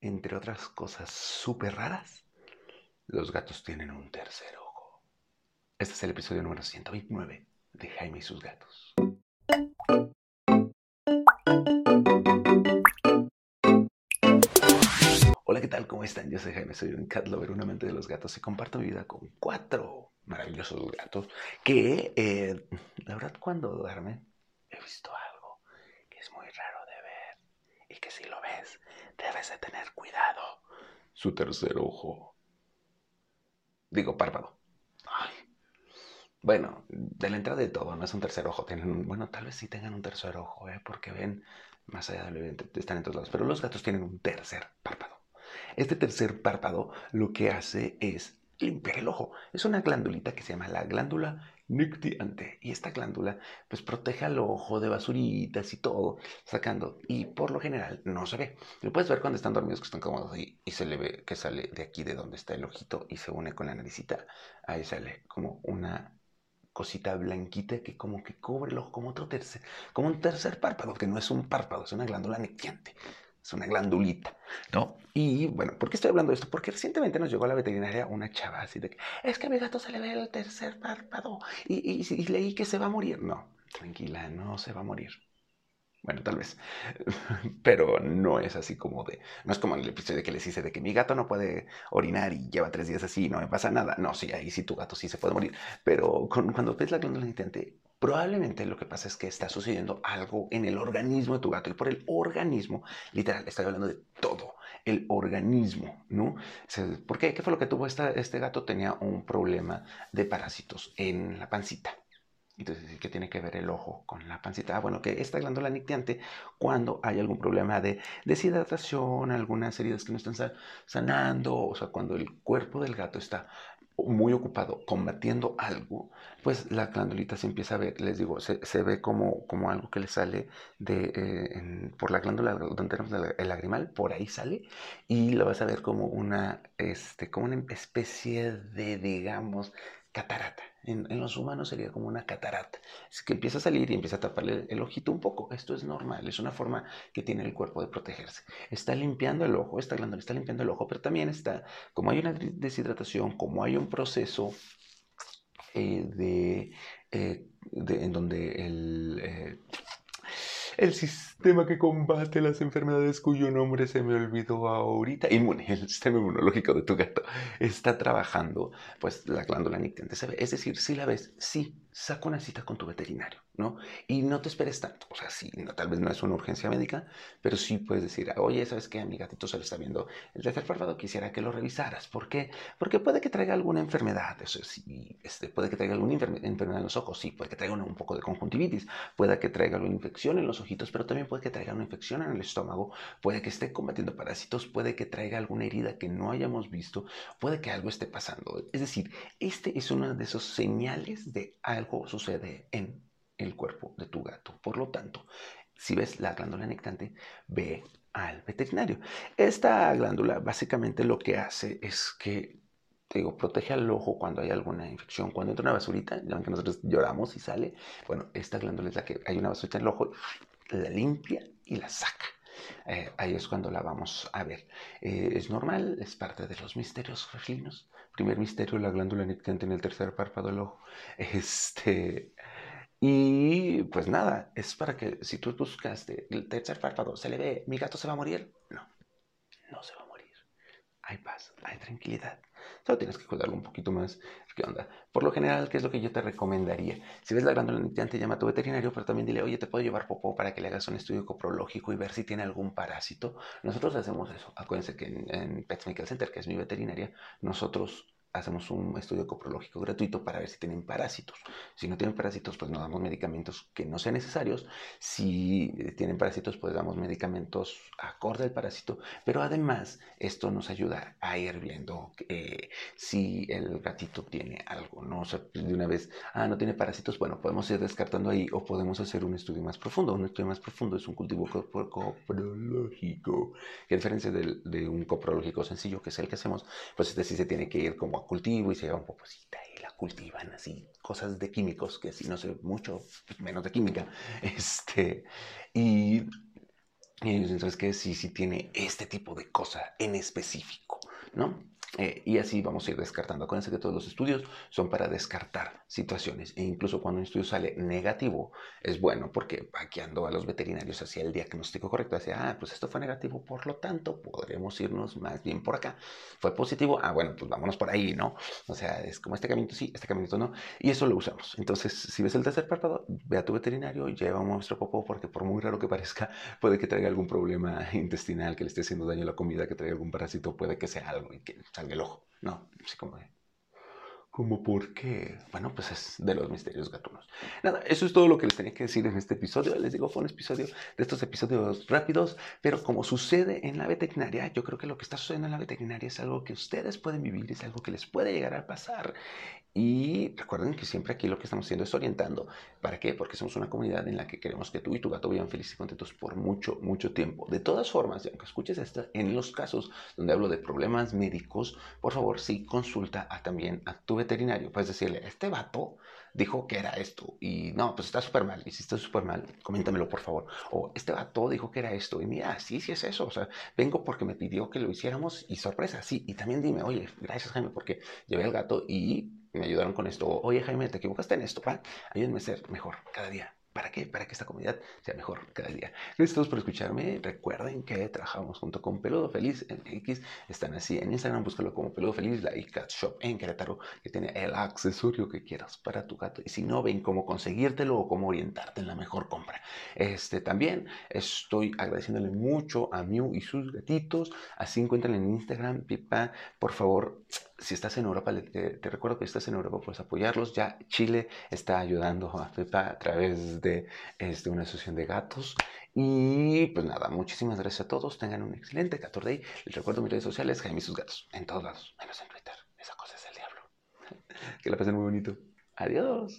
entre otras cosas súper raras, los gatos tienen un tercer ojo. Este es el episodio número 129 de Jaime y sus gatos. Hola, ¿qué tal? ¿Cómo están? Yo soy Jaime, soy un cat lover, un amante de los gatos y comparto mi vida con cuatro maravillosos gatos que, eh, la verdad, cuando duermen he visto algo que es muy raro de ver y que si lo ves debes de tener cuidado. Su tercer ojo. Digo, párpado. Ay. Bueno, de la entrada de todo, no es un tercer ojo. Tienen, bueno, tal vez sí tengan un tercer ojo, ¿eh? porque ven más allá de lo evidente, están en todos lados. Pero los gatos tienen un tercer párpado. Este tercer párpado lo que hace es limpiar el ojo. Es una glándulita que se llama la glándula nictiante. Y esta glándula pues protege al ojo de basuritas y todo, sacando. Y por lo general no se ve. Lo puedes ver cuando están dormidos que están cómodos y, y se le ve que sale de aquí de donde está el ojito y se une con la naricita. Ahí sale como una cosita blanquita que como que cubre el ojo como otro tercer, como un tercer párpado, que no es un párpado, es una glándula nictiante es una glandulita, ¿no? Y bueno, ¿por qué estoy hablando de esto? Porque recientemente nos llegó a la veterinaria una chava así de que es que a mi gato se le ve el tercer párpado y, y, leí que se va a morir. No, tranquila, no se va a morir. Bueno, tal vez, pero no es así como de, no es como en el episodio que les hice de que mi gato no puede orinar y lleva tres días así y no me pasa nada. No, sí, ahí sí tu gato sí se puede morir, pero cuando ves la glándula nictiante, Probablemente lo que pasa es que está sucediendo algo en el organismo de tu gato. Y por el organismo, literal, estoy hablando de todo, el organismo, ¿no? ¿Por qué? ¿Qué fue lo que tuvo este gato? Tenía un problema de parásitos en la pancita. Entonces, ¿qué tiene que ver el ojo con la pancita? Ah, bueno, que esta glándula nictiante, cuando hay algún problema de deshidratación, algunas heridas que no están sanando, o sea, cuando el cuerpo del gato está muy ocupado combatiendo algo, pues la glandulita se empieza a ver, les digo, se, ve como, como algo que le sale de, eh, por la glándula donde tenemos el lagrimal, por ahí sale, y lo vas a ver como una, este, como una especie de, digamos, catarata. En, los humanos sería como una catarata. Es que empieza a salir y empieza a taparle el ojito un poco. Esto es normal, es una forma que tiene el cuerpo de protegerse. Está limpiando el ojo, esta glándula está limpiando el ojo, pero también está, como hay una deshidratación, como hay un proceso eh, eh, de, en donde el... Eh, el sistema que combate las enfermedades cuyo nombre se me olvidó ahorita, inmune, el sistema inmunológico de tu gato, está trabajando, pues la glándula ve. Es decir, si la ves, sí, saca una cita con tu veterinario, ¿no? Y no te esperes tanto, o sea, sí, no, tal vez no es una urgencia médica, pero sí puedes decir, oye, ¿sabes qué? A mi gatito se le está viendo el tercer párpado, quisiera que lo revisaras. ¿Por qué? Porque puede que traiga alguna enfermedad, eso sí, este, puede que traiga alguna enfermedad en los ojos, sí, puede que traiga un, poco de conjuntivitis, puede que traiga alguna infección en los ojitos, pero también puede que traiga una infección en el estómago, puede que esté combatiendo parásitos, puede que traiga alguna herida que no hayamos visto, puede que algo esté pasando. Es decir, este es uno de esos señales de algo sucede en el cuerpo de tu gato. Por lo tanto, si ves la glándula nectante, ve al veterinario. Esta glándula básicamente lo que hace es que digo, protege al ojo cuando hay alguna infección. Cuando entra una basurita, ya que nosotros lloramos y sale, bueno, esta glándula es la que hay una basurita en el ojo, la limpia y la saca. Eh, ahí es cuando la vamos a ver. Eh, es normal, es parte de los misterios felinos. Primer misterio, la glándula nictante en el tercer párpado del ojo. Este, y pues nada, es para que si tú buscaste el tercer párpado, se le ve, mi gato se va a morir. No, no se va a morir. Hay paz, hay tranquilidad. Solo tienes que cuidarlo un poquito más. ¿Qué onda? Por lo general, ¿qué es lo que yo te recomendaría? Si ves la glándula nictiante, llama a tu veterinario, pero también dile, oye, te puedo llevar popó para que le hagas un estudio coprológico y ver si tiene algún parásito. Nosotros hacemos eso. Acuérdense que en, en Pets Medical Center, que es mi veterinaria, nosotros hacemos un estudio coprológico gratuito para ver si tienen parásitos. Si no tienen parásitos, pues no damos medicamentos que no sean necesarios. Si tienen parásitos, pues damos medicamentos acorde al parásito. Pero además, esto nos ayuda a ir viendo eh, si el gatito tiene algo. No de una vez, ah, no tiene parásitos, bueno, podemos ir descartando ahí o podemos hacer un estudio más profundo. Un estudio más profundo es un cultivo coprológico. Que a diferencia de, de un coprológico sencillo, que es el que hacemos, pues este sí se tiene que ir como cultivo y se lleva un popocita y la cultivan así, cosas de químicos, que si no sé mucho, pues menos de química. Este, y Y entonces que sí, sí tiene este tipo de cosa en específico, ¿no? Eh, y así vamos a ir descartando. Acuérdense que todos los estudios son para descartar situaciones. E incluso cuando un estudio sale negativo, es bueno porque vaqueando a los veterinarios hacia el diagnóstico correcto, hacia, ah, pues esto fue negativo, por lo tanto, podremos irnos más bien por acá. Fue positivo, ah, bueno, pues vámonos por ahí, ¿no? O sea, es como este caminito sí, este caminito no. Y eso lo usamos. Entonces, si ves el tercer párpado, ve a tu veterinario, lleva un muestra popó, porque por muy raro que parezca, puede que traiga algún problema intestinal, que le esté haciendo daño a la comida, que traiga algún parásito, puede que sea algo y que salga el ojo. No, así como de, ¿Cómo por qué? Bueno, pues es de los misterios gatunos. Nada, eso es todo lo que les tenía que decir en este episodio. Les digo, fue un episodio de estos episodios rápidos, pero como sucede en la veterinaria, yo creo que lo que está sucediendo en la veterinaria es algo que ustedes pueden vivir, es algo que les puede llegar a pasar. Y recuerden que siempre aquí lo que estamos haciendo es orientando. ¿Para qué? Porque somos una comunidad en la que queremos que tú y tu gato vivan felices y contentos por mucho, mucho tiempo. De todas formas, aunque escuches esto, en los casos donde hablo de problemas médicos, por favor, sí consulta a, también a tu veterinario. Puedes decirle, este vato dijo que era esto y no, pues está súper mal. Y si está súper mal, coméntamelo por favor. O este vato dijo que era esto y mira, sí, sí es eso. O sea, vengo porque me pidió que lo hiciéramos y sorpresa, sí. Y también dime, oye, gracias Jaime porque llevé al gato y me ayudaron con esto. Oye, Jaime, te equivocaste en esto, ¿va? Ayúdenme a ser mejor cada día. ¿Para qué? Para que esta comunidad sea mejor cada día. Gracias a todos por escucharme. Recuerden que trabajamos junto con Peludo Feliz en X. Están así en Instagram, búscalo como Peludo Feliz, la iCat Shop en Querétaro, que tiene el accesorio que quieras para tu gato. Y si no, ven cómo conseguírtelo o cómo orientarte en la mejor compra. Este, también estoy agradeciéndole mucho a Mew y sus gatitos. Así encuentran en Instagram, Pipa. Por favor, si estás en Europa, te, recuerdo que estás en Europa, puedes apoyarlos. Ya Chile está ayudando a Pepa a través de este, una asociación de gatos. Y pues nada, muchísimas gracias a todos. Tengan un excelente 14 Day. Les recuerdo mis redes sociales, Jaime sus gatos. En todos lados, menos en Twitter. Esa cosa es el diablo. que la pasen muy bonito. Adiós.